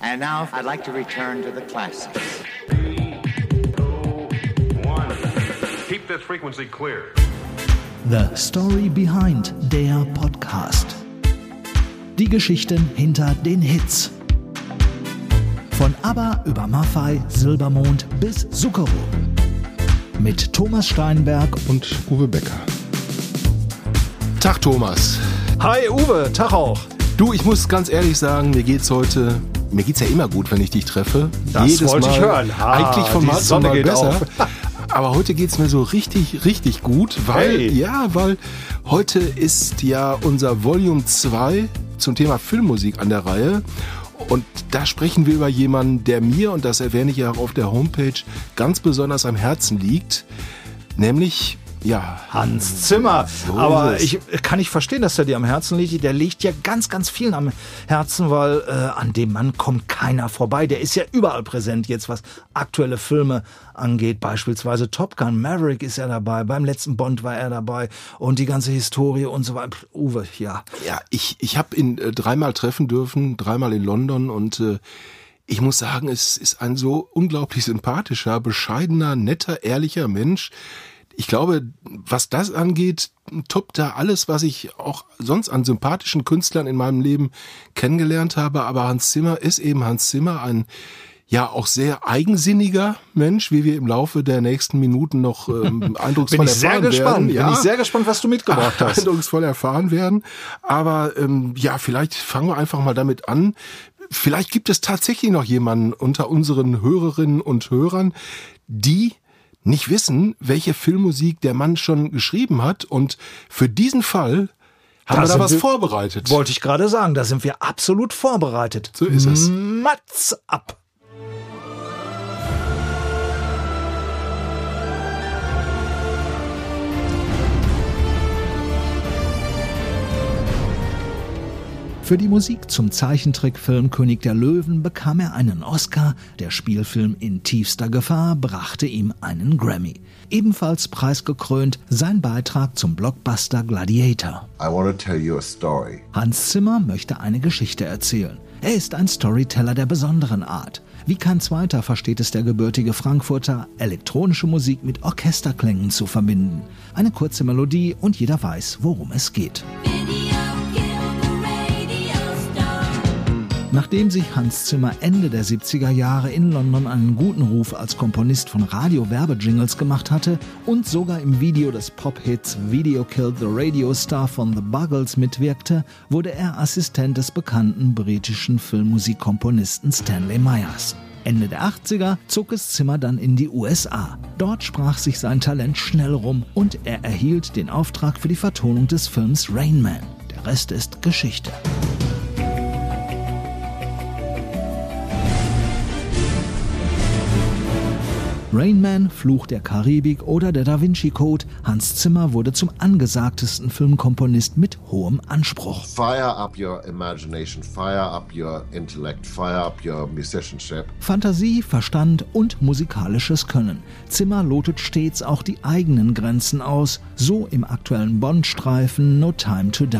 And now I'd like to return to the classics. Keep this frequency clear. The Story Behind der Podcast. Die Geschichten hinter den Hits. Von ABBA über Maffei, Silbermond bis Zuckerro. Mit Thomas Steinberg und Uwe Becker. Tag Thomas. Hi Uwe, Tag auch. Du, ich muss ganz ehrlich sagen, mir geht's heute mir geht's ja immer gut, wenn ich dich treffe. Das Jedes wollte Mal, ich hören. Ah, eigentlich von Mal zu Mal besser. Aber heute geht's mir so richtig, richtig gut, weil, hey. ja, weil heute ist ja unser Volume 2 zum Thema Filmmusik an der Reihe. Und da sprechen wir über jemanden, der mir, und das erwähne ich ja auch auf der Homepage, ganz besonders am Herzen liegt, nämlich ja. Hans Zimmer. So Aber ich kann nicht verstehen, dass er dir am Herzen liegt. Der liegt ja ganz, ganz vielen am Herzen, weil äh, an dem Mann kommt keiner vorbei. Der ist ja überall präsent jetzt, was aktuelle Filme angeht. Beispielsweise Top Gun, Maverick ist er dabei. Beim letzten Bond war er dabei. Und die ganze Historie und so weiter. Uwe, ja. Ja, ich, ich habe ihn äh, dreimal treffen dürfen, dreimal in London und äh, ich muss sagen, es ist ein so unglaublich sympathischer, bescheidener, netter, ehrlicher Mensch, ich glaube, was das angeht, toppt da alles, was ich auch sonst an sympathischen Künstlern in meinem Leben kennengelernt habe. Aber Hans Zimmer ist eben Hans Zimmer, ein ja auch sehr eigensinniger Mensch, wie wir im Laufe der nächsten Minuten noch ähm, eindrucksvoll Bin ich erfahren sehr gespannt. werden. Ja, Bin ich sehr gespannt, was du mitgebracht hast. Eindrucksvoll erfahren werden. Aber ähm, ja, vielleicht fangen wir einfach mal damit an. Vielleicht gibt es tatsächlich noch jemanden unter unseren Hörerinnen und Hörern, die nicht wissen, welche Filmmusik der Mann schon geschrieben hat. Und für diesen Fall haben da wir da was wir, vorbereitet. Wollte ich gerade sagen, da sind wir absolut vorbereitet. So ist es. Mats ab. Für die Musik zum Zeichentrickfilm König der Löwen bekam er einen Oscar, der Spielfilm In tiefster Gefahr brachte ihm einen Grammy. Ebenfalls preisgekrönt sein Beitrag zum Blockbuster Gladiator. Hans Zimmer möchte eine Geschichte erzählen. Er ist ein Storyteller der besonderen Art. Wie kein zweiter versteht es der gebürtige Frankfurter, elektronische Musik mit Orchesterklängen zu verbinden. Eine kurze Melodie und jeder weiß, worum es geht. Nachdem sich Hans Zimmer Ende der 70er Jahre in London einen guten Ruf als Komponist von Radio-Werbejingles gemacht hatte und sogar im Video des Pop-Hits Video Killed the Radio Star von The Buggles mitwirkte, wurde er Assistent des bekannten britischen Filmmusikkomponisten Stanley Myers. Ende der 80er zog es Zimmer dann in die USA. Dort sprach sich sein Talent schnell rum und er erhielt den Auftrag für die Vertonung des Films Rain Man. Der Rest ist Geschichte. Rain Man, Fluch der Karibik oder der Da Vinci Code, Hans Zimmer wurde zum angesagtesten Filmkomponist mit hohem Anspruch. Fire up your imagination, fire up your intellect, fire up your musicianship. Fantasie, Verstand und musikalisches Können. Zimmer lotet stets auch die eigenen Grenzen aus, so im aktuellen Bond-Streifen No Time to Die.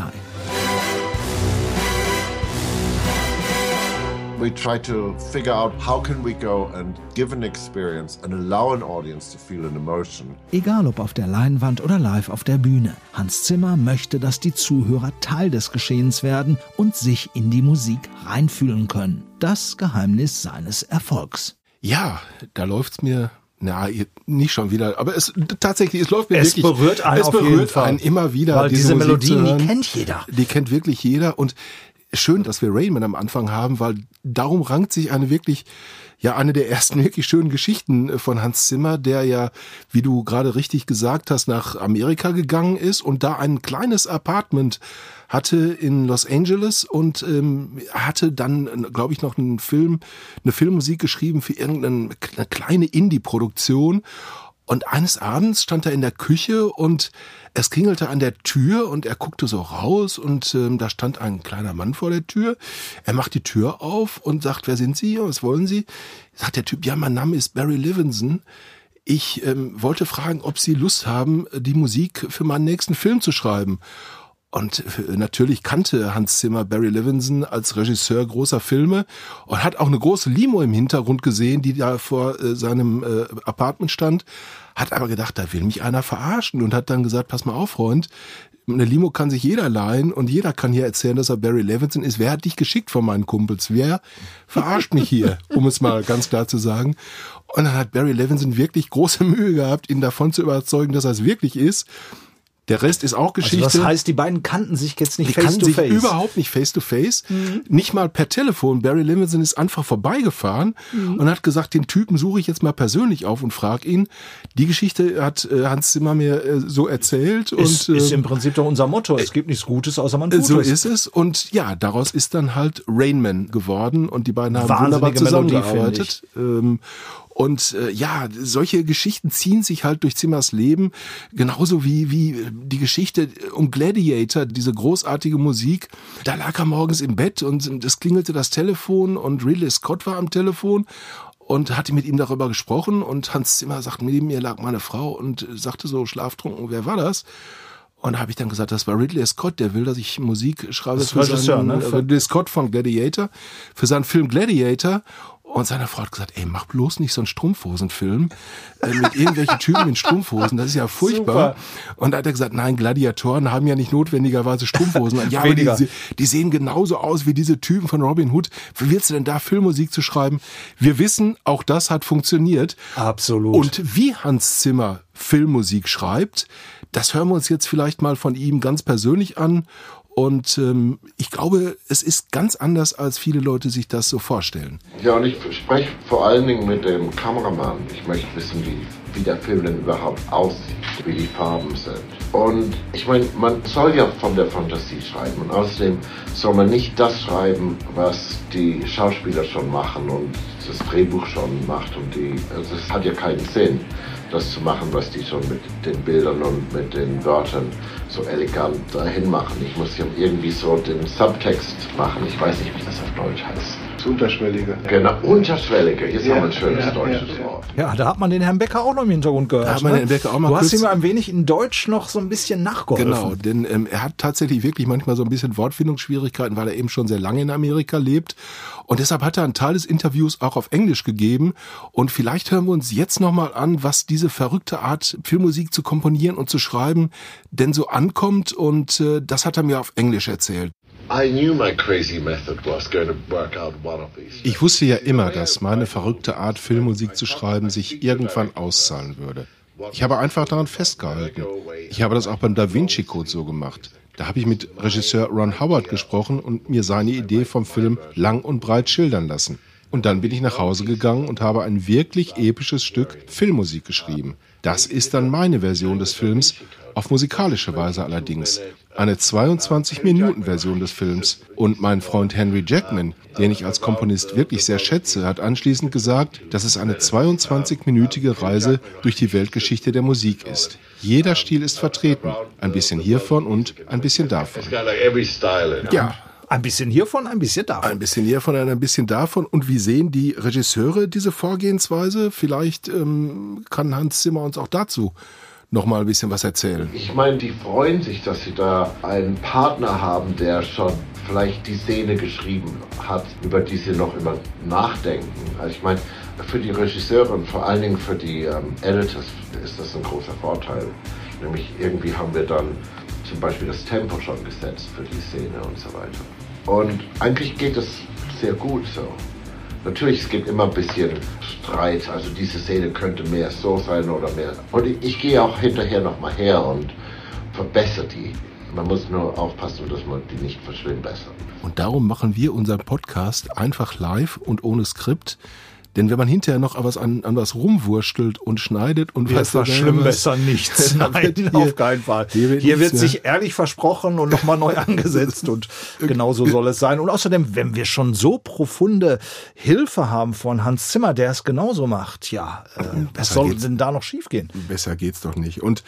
We try to figure out how can we go and give an experience and allow an audience to feel an emotion. Egal ob auf der Leinwand oder live auf der Bühne, Hans Zimmer möchte, dass die Zuhörer Teil des Geschehens werden und sich in die Musik reinfühlen können. Das Geheimnis seines Erfolgs. Ja, da läuft's mir na, nicht schon wieder, aber es tatsächlich, es läuft mir es wirklich. Berührt einen es berührt einen immer wieder. Weil diese, diese Melodie, die kennt jeder. Die kennt wirklich jeder und schön, dass wir Rainman am Anfang haben, weil darum rankt sich eine wirklich, ja, eine der ersten wirklich schönen Geschichten äh, von Hans Zimmer, der ja, wie du gerade richtig gesagt hast, nach Amerika gegangen ist und da ein kleines Apartment hatte in Los Angeles und ähm, hatte dann, glaube ich, noch einen Film, eine Filmmusik geschrieben für irgendeine kleine Indie-Produktion und eines Abends stand er in der Küche und es klingelte an der Tür und er guckte so raus und ähm, da stand ein kleiner Mann vor der Tür. Er macht die Tür auf und sagt, wer sind Sie? Was wollen Sie? Sagt der Typ, ja, mein Name ist Barry Livinson. Ich ähm, wollte fragen, ob Sie Lust haben, die Musik für meinen nächsten Film zu schreiben. Und äh, natürlich kannte Hans Zimmer Barry Levinson als Regisseur großer Filme und hat auch eine große Limo im Hintergrund gesehen, die da vor äh, seinem äh, Apartment stand, hat aber gedacht, da will mich einer verarschen und hat dann gesagt, pass mal auf, Freund, eine Limo kann sich jeder leihen und jeder kann hier erzählen, dass er Barry Levinson ist. Wer hat dich geschickt von meinen Kumpels? Wer verarscht mich hier, um es mal ganz klar zu sagen? Und dann hat Barry Levinson wirklich große Mühe gehabt, ihn davon zu überzeugen, dass er es wirklich ist. Der Rest ist auch Geschichte. Also das heißt, die beiden kannten sich jetzt nicht die face kannten to sich face. überhaupt nicht face to face. Mhm. Nicht mal per Telefon. Barry Levinson ist einfach vorbeigefahren mhm. und hat gesagt, den Typen suche ich jetzt mal persönlich auf und frage ihn. Die Geschichte hat äh, Hans Zimmer mir äh, so erzählt. Ist, und, ist im Prinzip doch unser Motto. Es gibt nichts Gutes, außer man tut so ist es. Und ja, daraus ist dann halt Rainman geworden und die beiden haben wunderbar zusammengearbeitet. Ähm, und äh, ja, solche Geschichten ziehen sich halt durch Zimmers Leben, genauso wie, wie die Geschichte um Gladiator, diese großartige Musik. Da lag er morgens im Bett und es klingelte das Telefon und Ridley Scott war am Telefon und hatte mit ihm darüber gesprochen und Hans Zimmer sagt, neben mir lag meine Frau und sagte so schlaftrunken, wer war das? Und da habe ich dann gesagt, das war Ridley Scott, der will, dass ich Musik schreibe das für seinen, ne? Ridley Scott von Gladiator, für seinen Film Gladiator. Und seine Frau hat gesagt, ey, mach bloß nicht so einen Strumpfhosenfilm äh, mit irgendwelchen Typen in Strumpfhosen, das ist ja furchtbar. Super. Und da hat er gesagt, nein, Gladiatoren haben ja nicht notwendigerweise Strumpfhosen. Ja, aber die, die, sehen genauso aus wie diese Typen von Robin Hood. Wie willst du denn da Filmmusik zu schreiben? Wir wissen, auch das hat funktioniert. Absolut. Und wie Hans Zimmer Filmmusik schreibt, das hören wir uns jetzt vielleicht mal von ihm ganz persönlich an und ähm, ich glaube, es ist ganz anders, als viele Leute sich das so vorstellen. Ja, und ich spreche vor allen Dingen mit dem Kameramann. Ich möchte wissen, wie, wie der Film denn überhaupt aussieht, wie die Farben sind. Und ich meine, man soll ja von der Fantasie schreiben. Und außerdem soll man nicht das schreiben, was die Schauspieler schon machen und das Drehbuch schon macht. Und die, also es hat ja keinen Sinn das zu machen, was die schon mit den Bildern und mit den Wörtern so elegant dahin machen. Ich muss ja irgendwie so den Subtext machen. Ich weiß nicht, wie das auf Deutsch heißt. Das Unterschwellige. Genau, Unterschwellige. Jetzt ja, haben wir ein schönes ja, deutsches ja, Wort. Ja, da hat man den Herrn Becker auch noch im Hintergrund gehört. Da hat man ne? den Becker auch mal du hast ihm ein wenig in Deutsch noch so ein bisschen nachgeholfen. Genau, denn ähm, er hat tatsächlich wirklich manchmal so ein bisschen Wortfindungsschwierigkeiten, weil er eben schon sehr lange in Amerika lebt. Und deshalb hat er einen Teil des Interviews auch auf Englisch gegeben. Und vielleicht hören wir uns jetzt nochmal an, was diese verrückte Art, Filmmusik zu komponieren und zu schreiben, denn so ankommt. Und äh, das hat er mir auf Englisch erzählt. Ich wusste ja immer, dass meine verrückte Art, Filmmusik zu schreiben, sich irgendwann auszahlen würde. Ich habe einfach daran festgehalten. Ich habe das auch beim Da Vinci Code so gemacht. Da habe ich mit Regisseur Ron Howard gesprochen und mir seine Idee vom Film lang und breit schildern lassen. Und dann bin ich nach Hause gegangen und habe ein wirklich episches Stück Filmmusik geschrieben. Das ist dann meine Version des Films, auf musikalische Weise allerdings. Eine 22-Minuten-Version des Films. Und mein Freund Henry Jackman, den ich als Komponist wirklich sehr schätze, hat anschließend gesagt, dass es eine 22-minütige Reise durch die Weltgeschichte der Musik ist. Jeder Stil ist vertreten. Ein bisschen hiervon und ein bisschen davon. Ja, ein bisschen hiervon, ein bisschen davon. Ein bisschen hiervon, ein bisschen davon. Und wie sehen die Regisseure diese Vorgehensweise? Vielleicht ähm, kann Hans Zimmer uns auch dazu noch mal ein bisschen was erzählen. Ich meine, die freuen sich, dass sie da einen Partner haben, der schon vielleicht die Szene geschrieben hat, über die sie noch immer nachdenken. Also ich meine, für die Regisseure und vor allen Dingen für die ähm, Editors ist das ein großer Vorteil. Nämlich irgendwie haben wir dann zum Beispiel das Tempo schon gesetzt für die Szene und so weiter. Und eigentlich geht es sehr gut so. Natürlich, es gibt immer ein bisschen Streit. Also diese Szene könnte mehr so sein oder mehr. Und ich, ich gehe auch hinterher nochmal her und verbessere die. Man muss nur aufpassen, dass man die nicht verschlimmbessert. Und darum machen wir unseren Podcast einfach live und ohne Skript. Denn wenn man hinterher noch was an, an was rumwurstelt und schneidet und was war schlimm besser nichts. Nein, hier, auf keinen Fall. Hier wird, hier wird sich ehrlich versprochen und nochmal neu angesetzt und genau so soll es sein. Und außerdem, wenn wir schon so profunde Hilfe haben von Hans Zimmer, der es genauso macht, ja, äh, was soll denn da noch schiefgehen? Besser geht's doch nicht. Und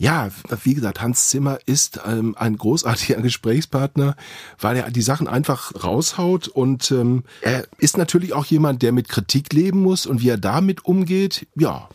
ja, wie gesagt, Hans Zimmer ist ähm, ein großartiger Gesprächspartner, weil er die Sachen einfach raushaut und ähm, er ist natürlich auch jemand, der mit Kritik leben muss und wie er damit umgeht, ja,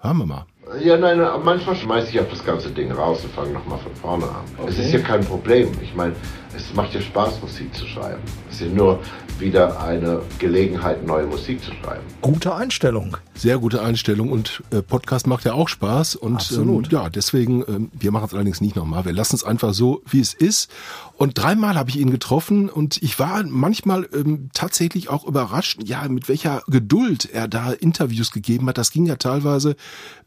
hören wir mal. Ja, nein, manchmal schmeiße ich auch das ganze Ding raus und fange nochmal von vorne an. Okay. Es ist ja kein Problem. Ich meine, es macht ja Spaß, Musik zu schreiben. Es ist ja nur wieder eine Gelegenheit, neue Musik zu schreiben. Gute Einstellung. Sehr gute Einstellung und äh, Podcast macht ja auch Spaß und Absolut. Ähm, ja, deswegen, ähm, wir machen es allerdings nicht nochmal. Wir lassen es einfach so, wie es ist. Und dreimal habe ich ihn getroffen und ich war manchmal ähm, tatsächlich auch überrascht, ja, mit welcher Geduld er da Interviews gegeben hat. Das ging ja teilweise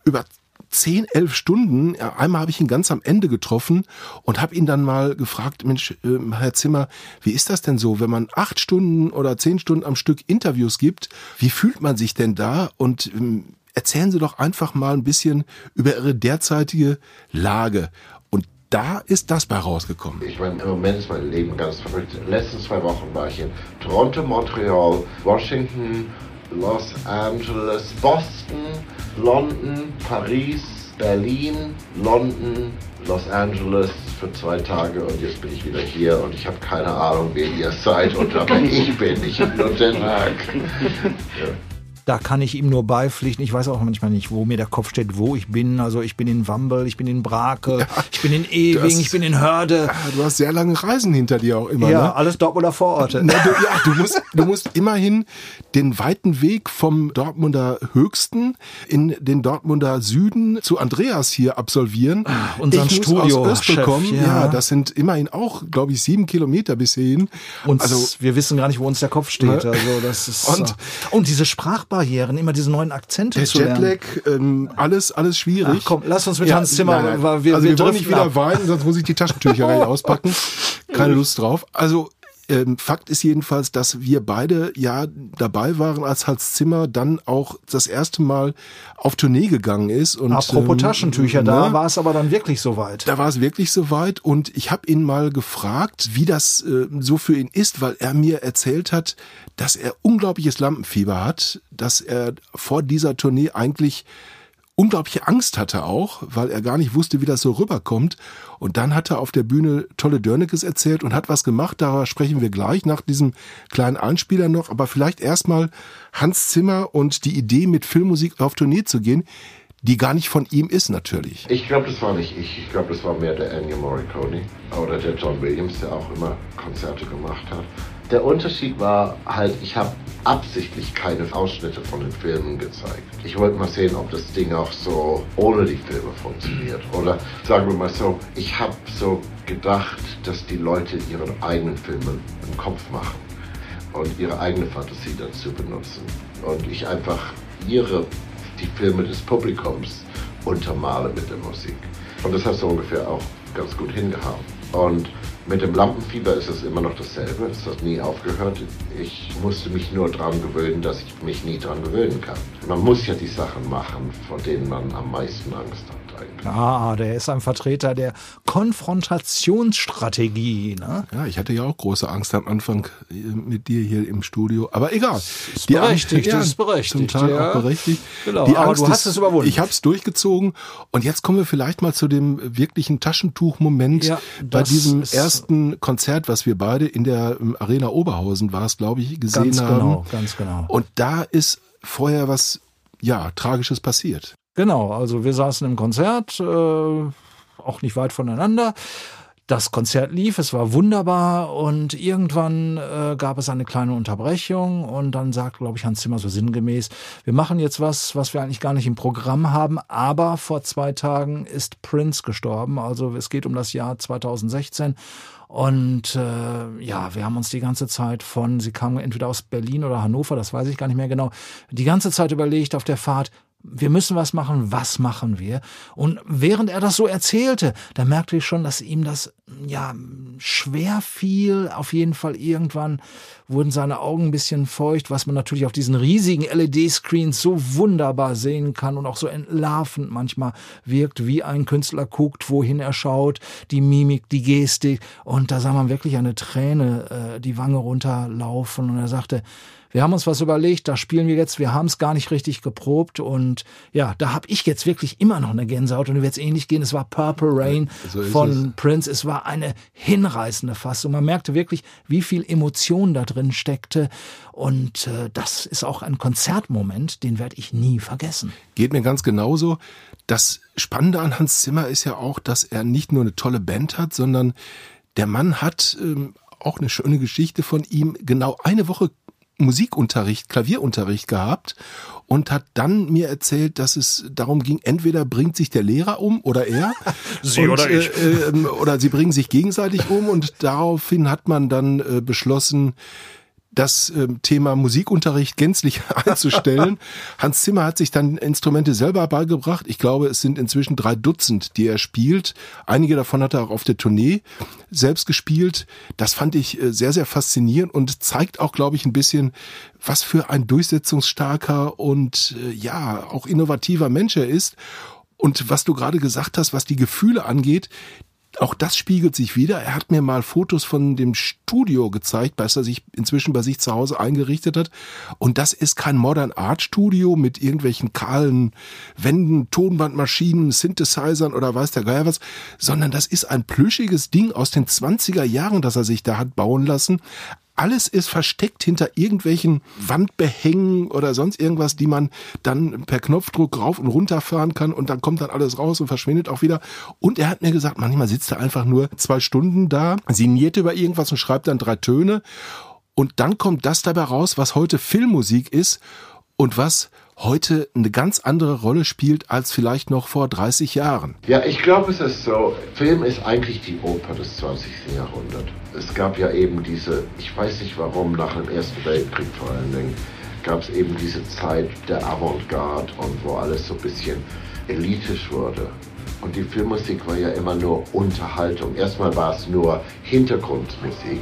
über zehn, elf Stunden. Einmal habe ich ihn ganz am Ende getroffen und habe ihn dann mal gefragt, Mensch, äh, Herr Zimmer, wie ist das denn so, wenn man acht Stunden oder zehn Stunden am Stück Interviews gibt? Wie fühlt man sich denn da? Und ähm, erzählen Sie doch einfach mal ein bisschen über Ihre derzeitige Lage. Und da ist das bei rausgekommen. Ich meine, im Moment ist mein Leben ganz verrückt. In den letzten zwei Wochen war ich in Toronto, Montreal, Washington, Los Angeles, Boston, London, Paris, Berlin, London, Los Angeles für zwei Tage und jetzt bin ich wieder hier und ich habe keine Ahnung, wer ihr seid und aber ich bin, ich habe nur. Ja da kann ich ihm nur beipflichten. Ich weiß auch manchmal nicht, wo mir der Kopf steht, wo ich bin. Also ich bin in Wambel, ich bin in Brake, ja, ich bin in Ewing, hast, ich bin in Hörde. Du hast sehr lange Reisen hinter dir auch immer. Ja, ne? alles Dortmunder Vororte. Na, du, ja, du musst, du musst immerhin den weiten Weg vom Dortmunder Höchsten in den Dortmunder Süden zu Andreas hier absolvieren. Ach, unseren ich Studio aus bekommen. Ja. ja. das sind immerhin auch, glaube ich, sieben Kilometer bis hierhin. Und also, wir wissen gar nicht, wo uns der Kopf steht. Ne? Also das ist und, und diese Sprachbar Sprachbarrieren, immer diese neuen Akzente der zu lernen. Jetlag, ähm, alles, alles schwierig. Ach, komm, lass uns mit ja, Hans Zimmer, nein, nein. Wir, also wir, wir wollen nicht wieder ab. weinen, sonst muss ich die Taschentücher auspacken. Keine Lust drauf. Also ähm, Fakt ist jedenfalls, dass wir beide ja dabei waren, als Hans Zimmer dann auch das erste Mal auf Tournee gegangen ist. Und, Apropos ähm, Taschentücher, da ne? war es aber dann wirklich soweit. Da war es wirklich soweit und ich habe ihn mal gefragt, wie das äh, so für ihn ist, weil er mir erzählt hat, dass er unglaubliches Lampenfieber hat, dass er vor dieser Tournee eigentlich unglaubliche Angst hatte auch, weil er gar nicht wusste, wie das so rüberkommt. Und dann hat er auf der Bühne tolle Dörnekes erzählt und hat was gemacht. Darüber sprechen wir gleich nach diesem kleinen Einspieler noch. Aber vielleicht erstmal Hans Zimmer und die Idee, mit Filmmusik auf Tournee zu gehen die gar nicht von ihm ist natürlich. Ich glaube, das war nicht ich. Ich glaube, das war mehr der Ennio Morricone oder der John Williams, der auch immer Konzerte gemacht hat. Der Unterschied war halt, ich habe absichtlich keine Ausschnitte von den Filmen gezeigt. Ich wollte mal sehen, ob das Ding auch so ohne die Filme funktioniert. Oder sagen wir mal so, ich habe so gedacht, dass die Leute ihren eigenen Filme im Kopf machen und ihre eigene Fantasie dazu benutzen. Und ich einfach ihre, die Filme des Publikums untermale mit der Musik. Und das hat so ungefähr auch ganz gut hingehauen. Und mit dem Lampenfieber ist es immer noch dasselbe. Es hat nie aufgehört. Ich musste mich nur daran gewöhnen, dass ich mich nie daran gewöhnen kann. Man muss ja die Sachen machen, vor denen man am meisten Angst hat. Eigentlich. Ah, der ist ein Vertreter der Konfrontationsstrategie. Ne? Ja, ich hatte ja auch große Angst am Anfang äh, mit dir hier im Studio. Aber egal. Ist die berechtigt, Angst, ist berechtigt. Zum Teil ja. auch berechtigt. Genau, die aber Angst du hast ist, es überwunden. Ich habe es durchgezogen. Und jetzt kommen wir vielleicht mal zu dem wirklichen Taschentuchmoment ja, bei diesem ersten Konzert, was wir beide in der ähm, Arena Oberhausen war es, glaube ich, gesehen ganz haben. Genau, ganz genau. Und da ist vorher was ja, Tragisches passiert. Genau, also wir saßen im Konzert, äh, auch nicht weit voneinander. Das Konzert lief, es war wunderbar und irgendwann äh, gab es eine kleine Unterbrechung und dann sagt, glaube ich, Hans Zimmer so sinngemäß, wir machen jetzt was, was wir eigentlich gar nicht im Programm haben, aber vor zwei Tagen ist Prince gestorben, also es geht um das Jahr 2016 und äh, ja, wir haben uns die ganze Zeit von, sie kam entweder aus Berlin oder Hannover, das weiß ich gar nicht mehr genau, die ganze Zeit überlegt auf der Fahrt, wir müssen was machen, was machen wir? Und während er das so erzählte, da merkte ich schon, dass ihm das ja schwer fiel. Auf jeden Fall irgendwann wurden seine Augen ein bisschen feucht, was man natürlich auf diesen riesigen LED-Screens so wunderbar sehen kann und auch so entlarvend manchmal wirkt, wie ein Künstler guckt, wohin er schaut, die Mimik, die Gestik. Und da sah man wirklich eine Träne äh, die Wange runterlaufen und er sagte, wir haben uns was überlegt, da spielen wir jetzt, wir haben es gar nicht richtig geprobt und ja, da habe ich jetzt wirklich immer noch eine Gänsehaut und du wirst ähnlich gehen. Es war Purple Rain so von es. Prince, es war war eine hinreißende Fassung. Man merkte wirklich, wie viel Emotion da drin steckte. Und äh, das ist auch ein Konzertmoment, den werde ich nie vergessen. Geht mir ganz genauso. Das Spannende an Hans Zimmer ist ja auch, dass er nicht nur eine tolle Band hat, sondern der Mann hat ähm, auch eine schöne Geschichte von ihm genau eine Woche Musikunterricht, Klavierunterricht gehabt und hat dann mir erzählt, dass es darum ging, entweder bringt sich der Lehrer um oder er. sie und, oder ich. Äh, äh, oder sie bringen sich gegenseitig um und daraufhin hat man dann äh, beschlossen, das äh, Thema Musikunterricht gänzlich einzustellen. Hans Zimmer hat sich dann Instrumente selber beigebracht. Ich glaube, es sind inzwischen drei Dutzend, die er spielt. Einige davon hat er auch auf der Tournee selbst gespielt. Das fand ich äh, sehr, sehr faszinierend und zeigt auch, glaube ich, ein bisschen, was für ein durchsetzungsstarker und äh, ja, auch innovativer Mensch er ist. Und was du gerade gesagt hast, was die Gefühle angeht, auch das spiegelt sich wieder. Er hat mir mal Fotos von dem Studio gezeigt, was er sich inzwischen bei sich zu Hause eingerichtet hat. Und das ist kein Modern Art Studio mit irgendwelchen kahlen Wänden, Tonbandmaschinen, Synthesizern oder weiß der Geier was, sondern das ist ein plüschiges Ding aus den 20er Jahren, das er sich da hat bauen lassen alles ist versteckt hinter irgendwelchen Wandbehängen oder sonst irgendwas, die man dann per Knopfdruck rauf und runter fahren kann und dann kommt dann alles raus und verschwindet auch wieder. Und er hat mir gesagt, manchmal sitzt er einfach nur zwei Stunden da, sinniert über irgendwas und schreibt dann drei Töne und dann kommt das dabei raus, was heute Filmmusik ist und was heute eine ganz andere Rolle spielt als vielleicht noch vor 30 Jahren. Ja, ich glaube, es ist so. Film ist eigentlich die Oper des 20. Jahrhunderts. Es gab ja eben diese, ich weiß nicht warum, nach dem Ersten Weltkrieg vor allen Dingen, gab es eben diese Zeit der Avantgarde und wo alles so ein bisschen elitisch wurde. Und die Filmmusik war ja immer nur Unterhaltung. Erstmal war es nur Hintergrundmusik.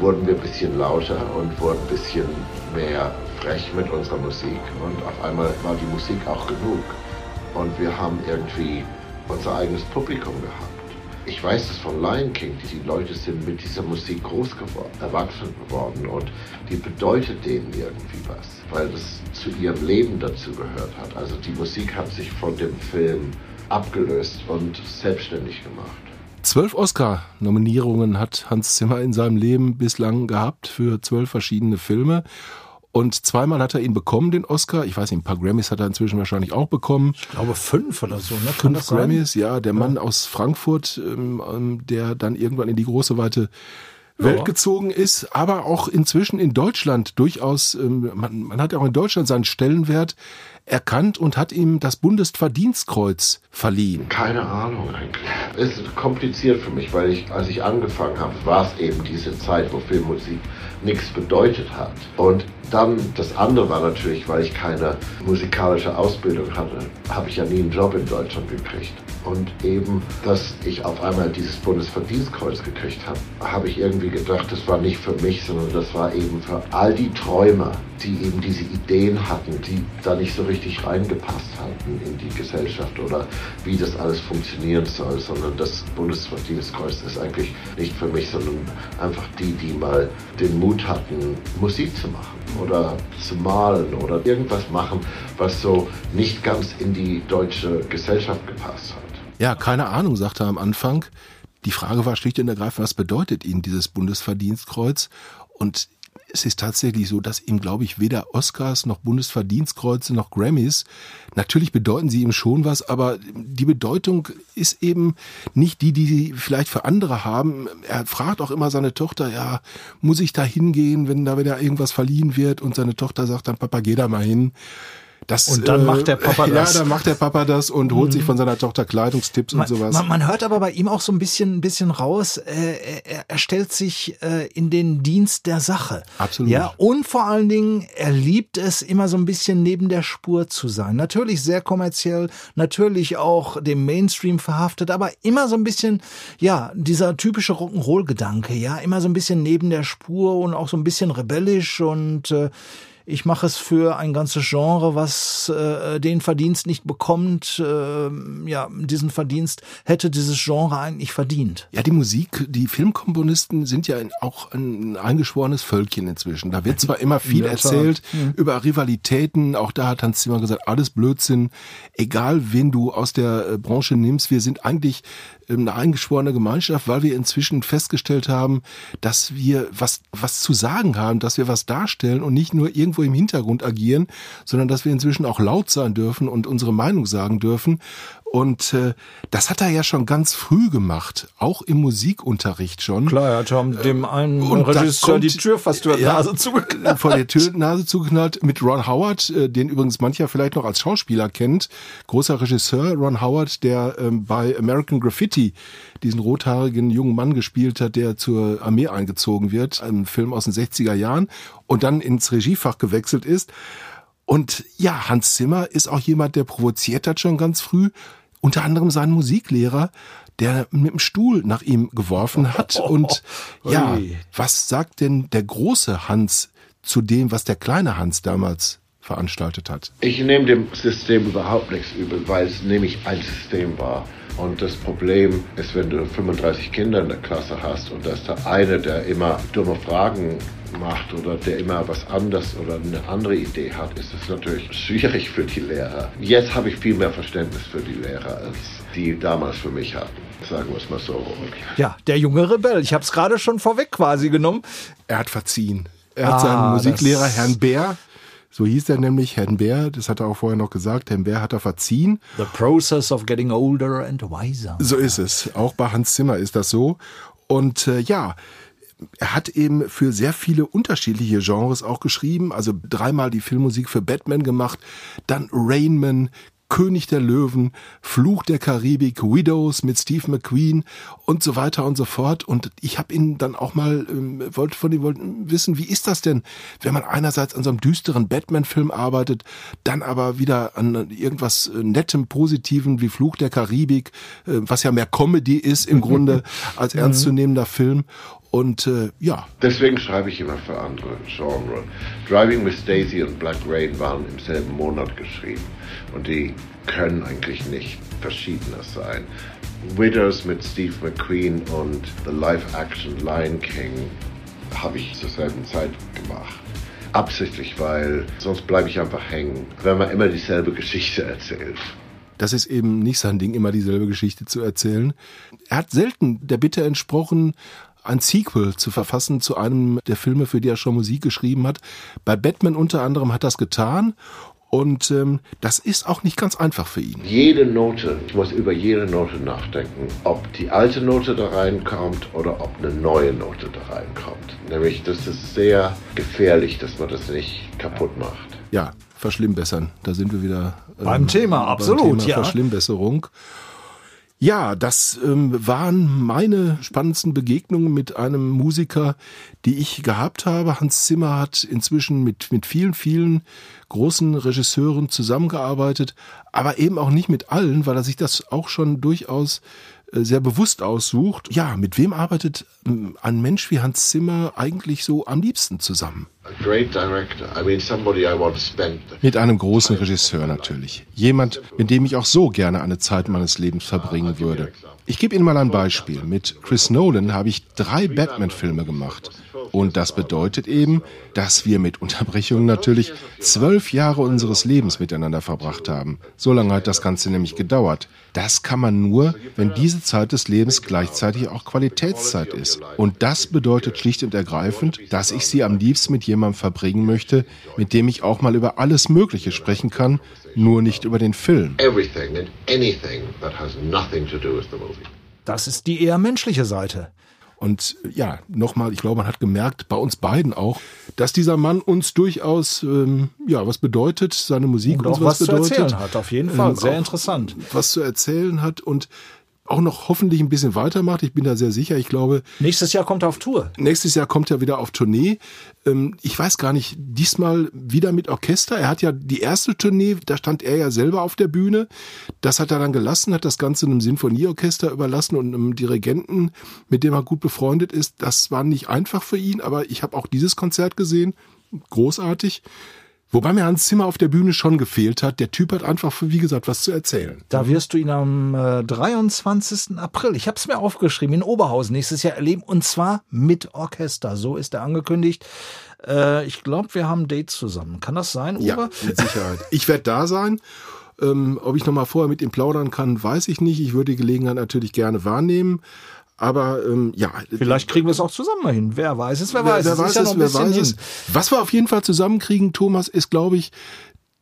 Wurden wir ein bisschen lauter und wurden ein bisschen mehr frech mit unserer Musik. Und auf einmal war die Musik auch genug. Und wir haben irgendwie unser eigenes Publikum gehabt. Ich weiß es von Lion King, die Leute sind mit dieser Musik groß geworden, erwachsen geworden und die bedeutet denen irgendwie was, weil das zu ihrem Leben dazu gehört hat. Also die Musik hat sich von dem Film abgelöst und selbstständig gemacht. Zwölf Oscar-Nominierungen hat Hans Zimmer in seinem Leben bislang gehabt für zwölf verschiedene Filme. Und zweimal hat er ihn bekommen, den Oscar. Ich weiß nicht, ein paar Grammys hat er inzwischen wahrscheinlich auch bekommen. Ich glaube fünf oder so, ne? Kann fünf Grammys, ja. Der Mann aus Frankfurt, ähm, ähm, der dann irgendwann in die große, weite Welt ja. gezogen ist, aber auch inzwischen in Deutschland durchaus, ähm, man, man hat ja auch in Deutschland seinen Stellenwert erkannt und hat ihm das Bundesverdienstkreuz verliehen. Keine Ahnung eigentlich. Es ist kompliziert für mich, weil ich, als ich angefangen habe, war es eben diese Zeit, wo Filmmusik nichts bedeutet hat. Und dann das andere war natürlich, weil ich keine musikalische Ausbildung hatte, habe ich ja nie einen Job in Deutschland gekriegt. Und eben, dass ich auf einmal dieses Bundesverdienstkreuz gekriegt habe, habe ich irgendwie gedacht, das war nicht für mich, sondern das war eben für all die Träumer, die eben diese Ideen hatten, die da nicht so richtig reingepasst hatten in die Gesellschaft oder wie das alles funktionieren soll, sondern das Bundesverdienstkreuz ist eigentlich nicht für mich, sondern einfach die, die mal den Mut hatten, Musik zu machen oder zu malen oder irgendwas machen, was so nicht ganz in die deutsche Gesellschaft gepasst hat. Ja, keine Ahnung, sagte er am Anfang. Die Frage war schlicht und ergreifend, was bedeutet Ihnen dieses Bundesverdienstkreuz? Und es ist tatsächlich so, dass ihm, glaube ich, weder Oscars noch Bundesverdienstkreuze noch Grammys, natürlich bedeuten sie ihm schon was, aber die Bedeutung ist eben nicht die, die sie vielleicht für andere haben. Er fragt auch immer seine Tochter, ja, muss ich da hingehen, wenn da wieder irgendwas verliehen wird? Und seine Tochter sagt dann, Papa, geh da mal hin. Das, und dann äh, macht der Papa das. Ja, dann macht der Papa das und holt mhm. sich von seiner Tochter Kleidungstipps man, und sowas. Man, man, hört aber bei ihm auch so ein bisschen, ein bisschen raus, äh, er, er stellt sich äh, in den Dienst der Sache. Absolut. Ja, und vor allen Dingen, er liebt es, immer so ein bisschen neben der Spur zu sein. Natürlich sehr kommerziell, natürlich auch dem Mainstream verhaftet, aber immer so ein bisschen, ja, dieser typische Rock'n'Roll-Gedanke, ja, immer so ein bisschen neben der Spur und auch so ein bisschen rebellisch und äh, ich mache es für ein ganzes Genre, was äh, den Verdienst nicht bekommt. Äh, ja, diesen Verdienst hätte dieses Genre eigentlich verdient. Ja, die Musik, die Filmkomponisten sind ja auch ein eingeschworenes Völkchen inzwischen. Da wird zwar immer viel erzählt mhm. über Rivalitäten, auch da hat Hans Zimmer gesagt, alles Blödsinn, egal wen du aus der äh, Branche nimmst, wir sind eigentlich ähm, eine eingeschworene Gemeinschaft, weil wir inzwischen festgestellt haben, dass wir was, was zu sagen haben, dass wir was darstellen und nicht nur irgendwo im Hintergrund agieren, sondern dass wir inzwischen auch laut sein dürfen und unsere Meinung sagen dürfen. Und äh, das hat er ja schon ganz früh gemacht, auch im Musikunterricht schon. Klar, er hat schon dem einen und Regisseur kommt, die Tür fast durch die ja, Nase zugeknallt. Vor der Tür Nase zugeknallt mit Ron Howard, äh, den übrigens mancher vielleicht noch als Schauspieler kennt. Großer Regisseur, Ron Howard, der ähm, bei American Graffiti diesen rothaarigen jungen Mann gespielt hat, der zur Armee eingezogen wird, einem Film aus den 60er Jahren und dann ins Regiefach gewechselt ist. Und ja, Hans Zimmer ist auch jemand, der provoziert hat schon ganz früh unter anderem seinen Musiklehrer, der mit dem Stuhl nach ihm geworfen hat. Und ja, was sagt denn der große Hans zu dem, was der kleine Hans damals veranstaltet hat? Ich nehme dem System überhaupt nichts übel, weil es nämlich ein System war. Und das Problem ist, wenn du 35 Kinder in der Klasse hast und da ist der eine, der immer dumme Fragen macht oder der immer was anderes oder eine andere Idee hat, ist es natürlich schwierig für die Lehrer. Jetzt habe ich viel mehr Verständnis für die Lehrer, als die damals für mich hatten. Sagen wir es mal so. Ja, der junge Rebell. Ich habe es gerade schon vorweg quasi genommen. Er hat verziehen. Er hat ah, seinen Musiklehrer Herrn Bär so hieß er nämlich, Herrn Bär, das hat er auch vorher noch gesagt, Herrn Bär hat er verziehen. The process of getting older and wiser. So ist es. Auch bei Hans Zimmer ist das so. Und äh, ja, er hat eben für sehr viele unterschiedliche Genres auch geschrieben, also dreimal die Filmmusik für Batman gemacht, dann Rainman, König der Löwen, Fluch der Karibik, Widows mit Steve McQueen und so weiter und so fort. Und ich habe ihn dann auch mal, ähm, wollte von ihm wollten wissen, wie ist das denn, wenn man einerseits an so einem düsteren Batman-Film arbeitet, dann aber wieder an irgendwas äh, Nettem, Positiven wie Fluch der Karibik, äh, was ja mehr Comedy ist im Grunde als mhm. ernstzunehmender Film. Und äh, ja. Deswegen schreibe ich immer für andere Genres. Driving with Daisy und Black Rain waren im selben Monat geschrieben. Und die können eigentlich nicht verschiedener sein. Widows mit Steve McQueen und The Live-Action Lion King habe ich zur selben Zeit gemacht. Absichtlich, weil sonst bleibe ich einfach hängen, wenn man immer dieselbe Geschichte erzählt. Das ist eben nicht sein Ding, immer dieselbe Geschichte zu erzählen. Er hat selten der Bitte entsprochen, ein Sequel zu verfassen zu einem der Filme, für die er schon Musik geschrieben hat. Bei Batman unter anderem hat das getan und ähm, das ist auch nicht ganz einfach für ihn. Jede Note, ich muss über jede Note nachdenken, ob die alte Note da reinkommt oder ob eine neue Note da reinkommt. Nämlich, das ist sehr gefährlich, dass man das nicht kaputt macht. Ja, verschlimmbessern. Da sind wir wieder ähm, beim Thema, absolut. Beim Thema ja. Verschlimmbesserung. Ja, das ähm, waren meine spannendsten Begegnungen mit einem Musiker, die ich gehabt habe. Hans Zimmer hat inzwischen mit, mit vielen, vielen großen Regisseuren zusammengearbeitet, aber eben auch nicht mit allen, weil er sich das auch schon durchaus äh, sehr bewusst aussucht. Ja, mit wem arbeitet ähm, ein Mensch wie Hans Zimmer eigentlich so am liebsten zusammen? Mit einem großen Regisseur natürlich. Jemand, mit dem ich auch so gerne eine Zeit meines Lebens verbringen würde. Ich gebe Ihnen mal ein Beispiel. Mit Chris Nolan habe ich drei Batman-Filme gemacht. Und das bedeutet eben, dass wir mit Unterbrechungen natürlich zwölf Jahre unseres Lebens miteinander verbracht haben. So lange hat das Ganze nämlich gedauert. Das kann man nur, wenn diese Zeit des Lebens gleichzeitig auch Qualitätszeit ist. Und das bedeutet schlicht und ergreifend, dass ich sie am liebsten mit jemandem verbringen möchte, mit dem ich auch mal über alles Mögliche sprechen kann, nur nicht über den Film. Das ist die eher menschliche Seite. Und ja, nochmal, ich glaube, man hat gemerkt, bei uns beiden auch, dass dieser Mann uns durchaus, ähm, ja, was bedeutet, seine Musik und uns was, was bedeutet. zu erzählen hat, auf jeden Fall. Ähm, Sehr interessant. Was zu erzählen hat und auch noch hoffentlich ein bisschen weitermacht. Ich bin da sehr sicher. Ich glaube. Nächstes Jahr kommt er auf Tour. Nächstes Jahr kommt er wieder auf Tournee. Ähm, ich weiß gar nicht, diesmal wieder mit Orchester. Er hat ja die erste Tournee, da stand er ja selber auf der Bühne. Das hat er dann gelassen, hat das Ganze einem Sinfonieorchester überlassen und einem Dirigenten, mit dem er gut befreundet ist. Das war nicht einfach für ihn, aber ich habe auch dieses Konzert gesehen. Großartig. Wobei mir Hans Zimmer auf der Bühne schon gefehlt hat. Der Typ hat einfach, wie gesagt, was zu erzählen. Da wirst du ihn am äh, 23. April, ich habe es mir aufgeschrieben, in Oberhausen nächstes Jahr erleben und zwar mit Orchester. So ist er angekündigt. Äh, ich glaube, wir haben Dates zusammen. Kann das sein, Uwe? Ja, mit Sicherheit. Ich werde da sein. Ähm, ob ich noch mal vorher mit ihm plaudern kann, weiß ich nicht. Ich würde die Gelegenheit natürlich gerne wahrnehmen. Aber ähm, ja. Vielleicht kriegen wir es auch zusammen hin. Wer weiß es, wer weiß wer, wer es. Weiß es, ja wer weiß es. Was wir auf jeden Fall zusammenkriegen, Thomas, ist, glaube ich,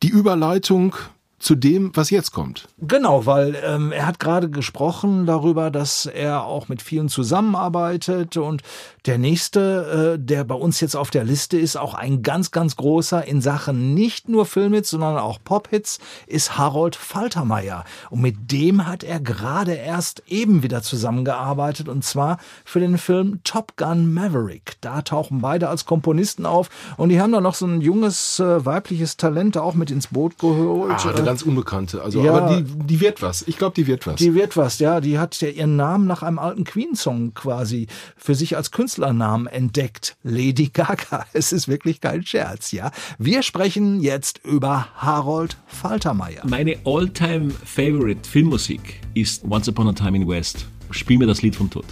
die Überleitung zu dem, was jetzt kommt. Genau, weil ähm, er hat gerade gesprochen darüber, dass er auch mit vielen zusammenarbeitet und der nächste, äh, der bei uns jetzt auf der Liste ist, auch ein ganz, ganz großer in Sachen nicht nur Filmhits, sondern auch Pophits, ist Harold Faltermeier. Und mit dem hat er gerade erst eben wieder zusammengearbeitet und zwar für den Film Top Gun Maverick. Da tauchen beide als Komponisten auf und die haben da noch so ein junges äh, weibliches Talent auch mit ins Boot geholt. Ah, ganz unbekannte. Also, ja, aber die, die wird was. Ich glaube, die wird was. Die wird was, ja. Die hat ja ihren Namen nach einem alten Queen-Song quasi für sich als Künstlernamen entdeckt. Lady Gaga. Es ist wirklich kein Scherz, ja. Wir sprechen jetzt über Harold Faltermeier. Meine all-time favorite Filmmusik ist Once Upon a Time in West. Spiel mir das Lied vom Tod.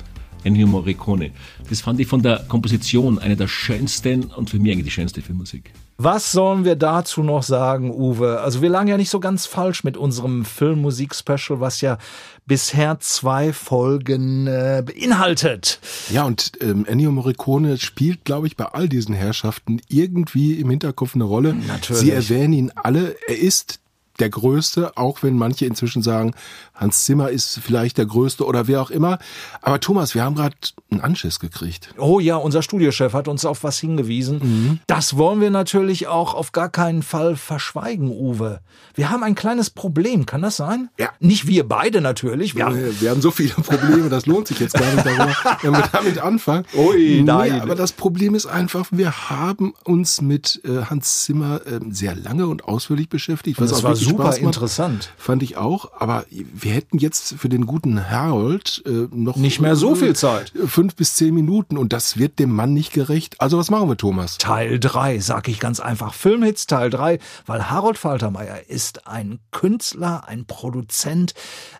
Ennio Morricone. Das fand ich von der Komposition eine der schönsten und für mich eigentlich die schönste Filmmusik. Was sollen wir dazu noch sagen, Uwe? Also wir lagen ja nicht so ganz falsch mit unserem Filmmusik-Special, was ja bisher zwei Folgen äh, beinhaltet. Ja, und ähm, Ennio Morricone spielt, glaube ich, bei all diesen Herrschaften irgendwie im Hinterkopf eine Rolle. Natürlich. Sie erwähnen ihn alle. Er ist der Größte, auch wenn manche inzwischen sagen, Hans Zimmer ist vielleicht der Größte oder wer auch immer. Aber Thomas, wir haben gerade einen Anschiss gekriegt. Oh ja, unser Studiochef hat uns auf was hingewiesen. Mhm. Das wollen wir natürlich auch auf gar keinen Fall verschweigen, Uwe. Wir haben ein kleines Problem, kann das sein? Ja. Nicht wir beide natürlich. Wir, haben, wir haben so viele Probleme, das lohnt sich jetzt gar nicht darüber, wenn wir damit anfangen. Ui, nein. Nee, aber das Problem ist einfach, wir haben uns mit äh, Hans Zimmer äh, sehr lange und ausführlich beschäftigt. Was das war super interessant. Fand ich auch. Aber wir hätten jetzt für den guten Harold äh, noch nicht mehr so viel Zeit. Fünf bis zehn Minuten und das wird dem Mann nicht gerecht. Also was machen wir, Thomas? Teil drei, sag ich ganz einfach. Filmhits Teil drei, weil Harold Faltermeier ist ein Künstler, ein Produzent,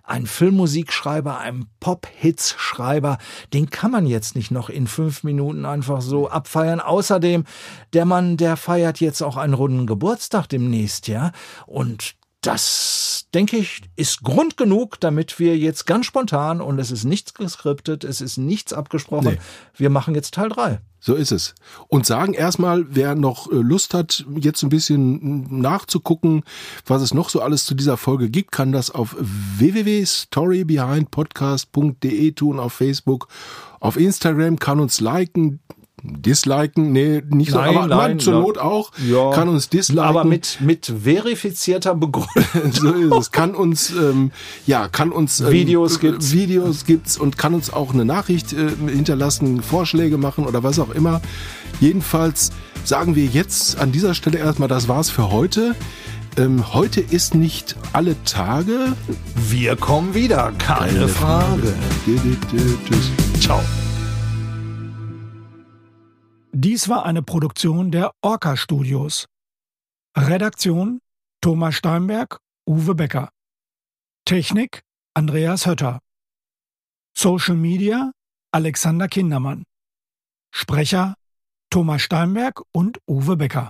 ein Filmmusikschreiber, ein Pop-Hits-Schreiber. Den kann man jetzt nicht noch in fünf Minuten einfach so abfeiern. Außerdem, der Mann, der feiert jetzt auch einen runden Geburtstag demnächst, ja. Und das, denke ich, ist Grund genug, damit wir jetzt ganz spontan, und es ist nichts geskriptet, es ist nichts abgesprochen, nee. wir machen jetzt Teil drei. So ist es. Und sagen erstmal, wer noch äh, Lust hat, jetzt ein bisschen nachzugucken, was es noch so alles zu dieser Folge gibt, kann das auf www.storybehindpodcast.de tun, auf Facebook, auf Instagram, kann uns liken, disliken, nee, nicht so, nein, aber nein, man zur nein. Not auch, Ja. kann uns disliken. Aber mit, mit verifizierter Begründung. so ist es. Kann uns, ähm, ja, kann uns ähm, Videos äh, gibt's. Videos gibt's und kann uns auch eine Nachricht äh, hinterlassen, Vorschläge machen oder was auch immer. Jedenfalls sagen wir jetzt an dieser Stelle erstmal, das war's für heute. Ähm, heute ist nicht alle Tage. Wir kommen wieder, keine Frage. Tschüss. Ciao. Dies war eine Produktion der Orca Studios. Redaktion Thomas Steinberg, Uwe Becker. Technik Andreas Hötter. Social Media Alexander Kindermann. Sprecher Thomas Steinberg und Uwe Becker.